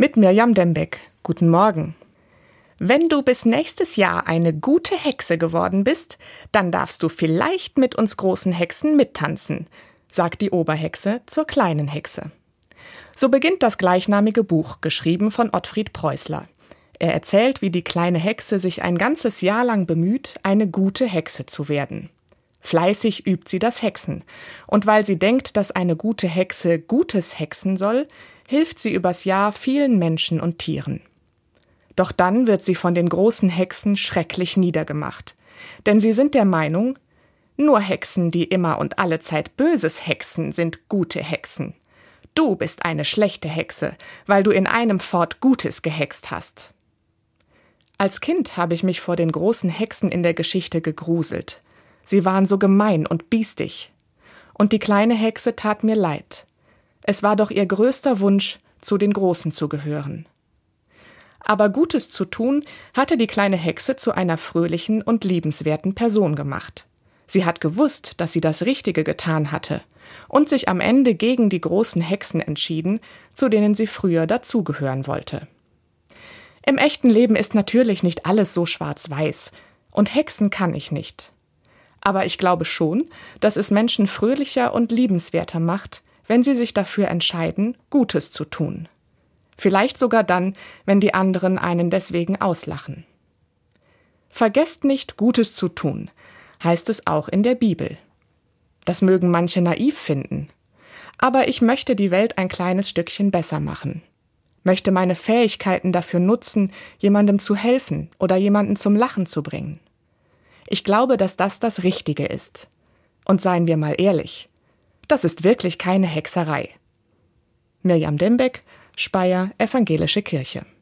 Mit Mirjam Dembeck. Guten Morgen. Wenn du bis nächstes Jahr eine gute Hexe geworden bist, dann darfst du vielleicht mit uns großen Hexen mittanzen, sagt die Oberhexe zur kleinen Hexe. So beginnt das gleichnamige Buch, geschrieben von Ottfried Preußler. Er erzählt, wie die kleine Hexe sich ein ganzes Jahr lang bemüht, eine gute Hexe zu werden. Fleißig übt sie das Hexen, und weil sie denkt, dass eine gute Hexe Gutes hexen soll, hilft sie übers Jahr vielen Menschen und Tieren. Doch dann wird sie von den großen Hexen schrecklich niedergemacht. Denn sie sind der Meinung, nur Hexen, die immer und alle Zeit Böses hexen, sind gute Hexen. Du bist eine schlechte Hexe, weil du in einem Fort Gutes gehext hast. Als Kind habe ich mich vor den großen Hexen in der Geschichte gegruselt. Sie waren so gemein und biestig. Und die kleine Hexe tat mir leid. Es war doch ihr größter Wunsch, zu den Großen zu gehören. Aber Gutes zu tun hatte die kleine Hexe zu einer fröhlichen und liebenswerten Person gemacht. Sie hat gewusst, dass sie das Richtige getan hatte und sich am Ende gegen die großen Hexen entschieden, zu denen sie früher dazugehören wollte. Im echten Leben ist natürlich nicht alles so schwarz-weiß, und Hexen kann ich nicht. Aber ich glaube schon, dass es Menschen fröhlicher und liebenswerter macht, wenn sie sich dafür entscheiden, Gutes zu tun. Vielleicht sogar dann, wenn die anderen einen deswegen auslachen. Vergesst nicht, Gutes zu tun, heißt es auch in der Bibel. Das mögen manche naiv finden. Aber ich möchte die Welt ein kleines Stückchen besser machen. Möchte meine Fähigkeiten dafür nutzen, jemandem zu helfen oder jemanden zum Lachen zu bringen. Ich glaube, dass das das Richtige ist. Und seien wir mal ehrlich, das ist wirklich keine Hexerei. Mirjam Dembeck, Speyer, Evangelische Kirche.